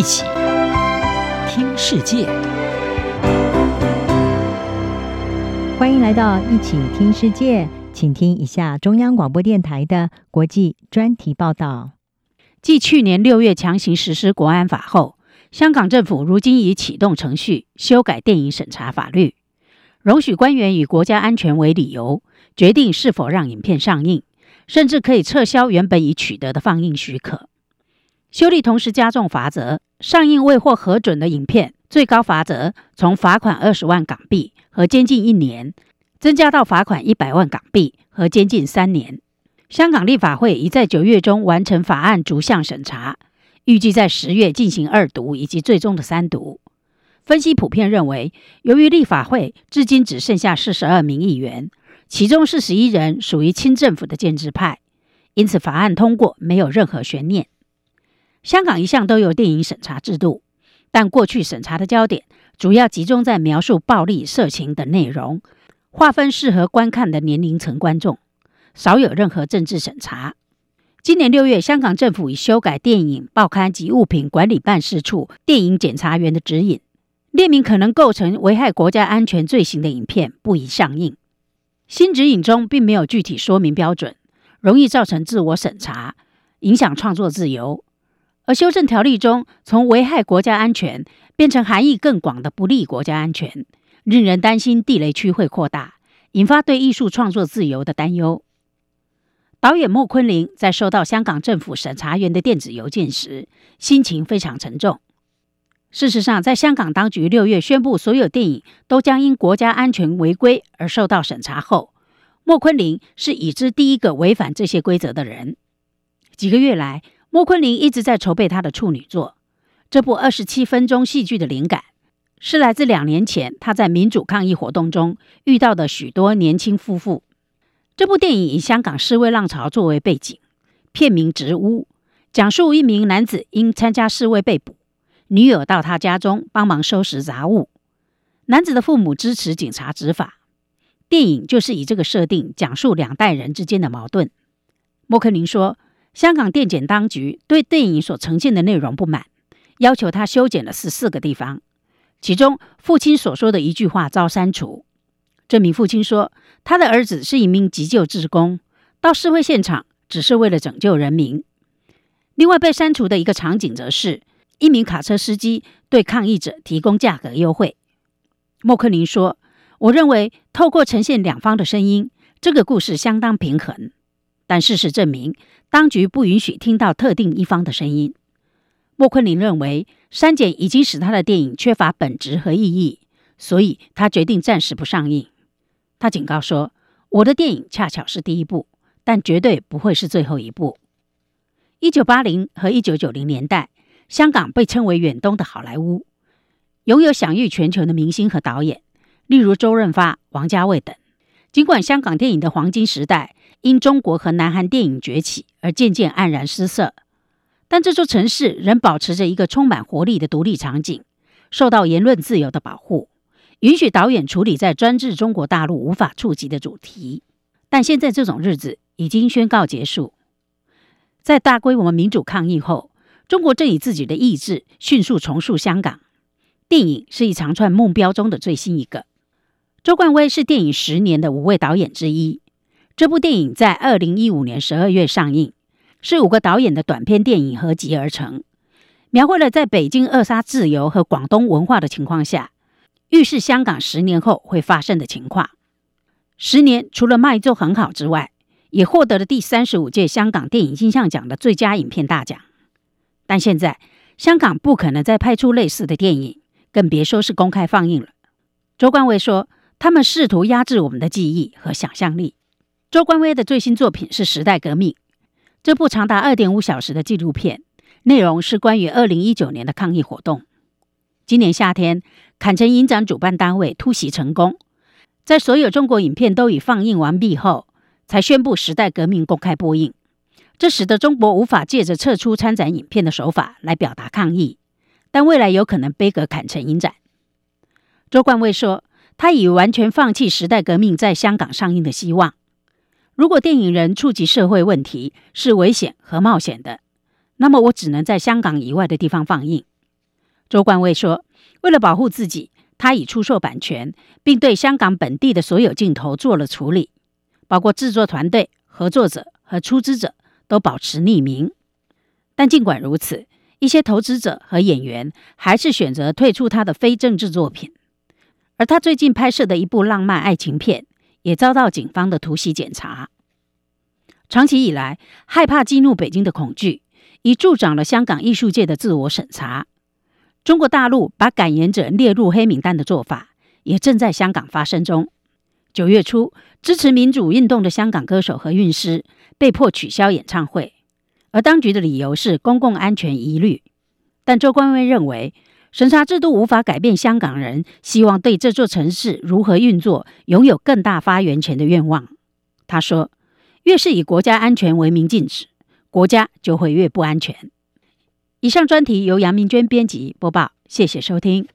一起听世界，欢迎来到一起听世界，请听一下中央广播电台的国际专题报道。继去年六月强行实施国安法后，香港政府如今已启动程序修改电影审查法律，容许官员以国家安全为理由，决定是否让影片上映，甚至可以撤销原本已取得的放映许可。修例同时加重罚则，上映未获核准的影片，最高罚则从罚款二十万港币和监禁一年，增加到罚款一百万港币和监禁三年。香港立法会已在九月中完成法案逐项审查，预计在十月进行二读以及最终的三读。分析普遍认为，由于立法会至今只剩下四十二名议员，其中四十一人属于亲政府的建制派，因此法案通过没有任何悬念。香港一向都有电影审查制度，但过去审查的焦点主要集中在描述暴力、色情等内容，划分适合观看的年龄层观众，少有任何政治审查。今年六月，香港政府已修改电影、报刊及物品管理办事处电影检查员的指引，列明可能构成危害国家安全罪行的影片不宜上映。新指引中并没有具体说明标准，容易造成自我审查，影响创作自由。而修正条例中，从危害国家安全变成含义更广的不利国家安全，令人担心地雷区会扩大，引发对艺术创作自由的担忧。导演莫昆凌在收到香港政府审查员的电子邮件时，心情非常沉重。事实上，在香港当局六月宣布所有电影都将因国家安全违规而受到审查后，莫昆凌是已知第一个违反这些规则的人。几个月来，莫昆凌一直在筹备他的处女作，这部二十七分钟戏剧的灵感是来自两年前他在民主抗议活动中遇到的许多年轻夫妇。这部电影以香港示威浪潮作为背景，片名《直屋》，讲述一名男子因参加示威被捕，女友到他家中帮忙收拾杂物，男子的父母支持警察执法。电影就是以这个设定讲述两代人之间的矛盾。莫昆凌说。香港电检当局对电影所呈现的内容不满，要求他修剪了十四个地方，其中父亲所说的一句话遭删除。这名父亲说，他的儿子是一名急救职工，到示威现场只是为了拯救人民。另外被删除的一个场景，则是一名卡车司机对抗议者提供价格优惠。莫克林说：“我认为透过呈现两方的声音，这个故事相当平衡。”但事实证明，当局不允许听到特定一方的声音。莫昆林认为，删减已经使他的电影缺乏本质和意义，所以他决定暂时不上映。他警告说：“我的电影恰巧是第一部，但绝对不会是最后一部。”一九八零和一九九零年代，香港被称为远东的好莱坞，拥有享誉全球的明星和导演，例如周润发、王家卫等。尽管香港电影的黄金时代因中国和南韩电影崛起而渐渐黯然失色，但这座城市仍保持着一个充满活力的独立场景，受到言论自由的保护，允许导演处理在专制中国大陆无法触及的主题。但现在这种日子已经宣告结束。在大规模民主抗议后，中国正以自己的意志迅速重塑香港。电影是一长串目标中的最新一个。周冠威是电影十年的五位导演之一。这部电影在二零一五年十二月上映，是五个导演的短片电影合集而成，描绘了在北京扼杀自由和广东文化的情况下，预示香港十年后会发生的情况。十年除了卖座很好之外，也获得了第三十五届香港电影金像奖的最佳影片大奖。但现在香港不可能再拍出类似的电影，更别说是公开放映了。周冠威说。他们试图压制我们的记忆和想象力。周冠威的最新作品是《时代革命》，这部长达二点五小时的纪录片，内容是关于二零一九年的抗议活动。今年夏天，坎城影展主办单位突袭成功，在所有中国影片都已放映完毕后，才宣布《时代革命》公开播映。这使得中国无法借着撤出参展影片的手法来表达抗议，但未来有可能杯葛坎城影展。周冠威说。他已完全放弃《时代革命》在香港上映的希望。如果电影人触及社会问题是危险和冒险的，那么我只能在香港以外的地方放映。周冠威说：“为了保护自己，他已出售版权，并对香港本地的所有镜头做了处理，包括制作团队、合作者和出资者都保持匿名。但尽管如此，一些投资者和演员还是选择退出他的非政治作品。而他最近拍摄的一部浪漫爱情片也遭到警方的突袭检查。长期以来，害怕激怒北京的恐惧，已助长了香港艺术界的自我审查。”中国大陆把感言者列入黑名单的做法，也正在香港发生中。九月初，支持民主运动的香港歌手和韵诗被迫取消演唱会，而当局的理由是公共安全疑虑。但周冠威认为，审查制度无法改变香港人希望对这座城市如何运作拥有更大发言权的愿望。他说：“越是以国家安全为名禁止，国家就会越不安全。”以上专题由杨明娟编辑播报，谢谢收听。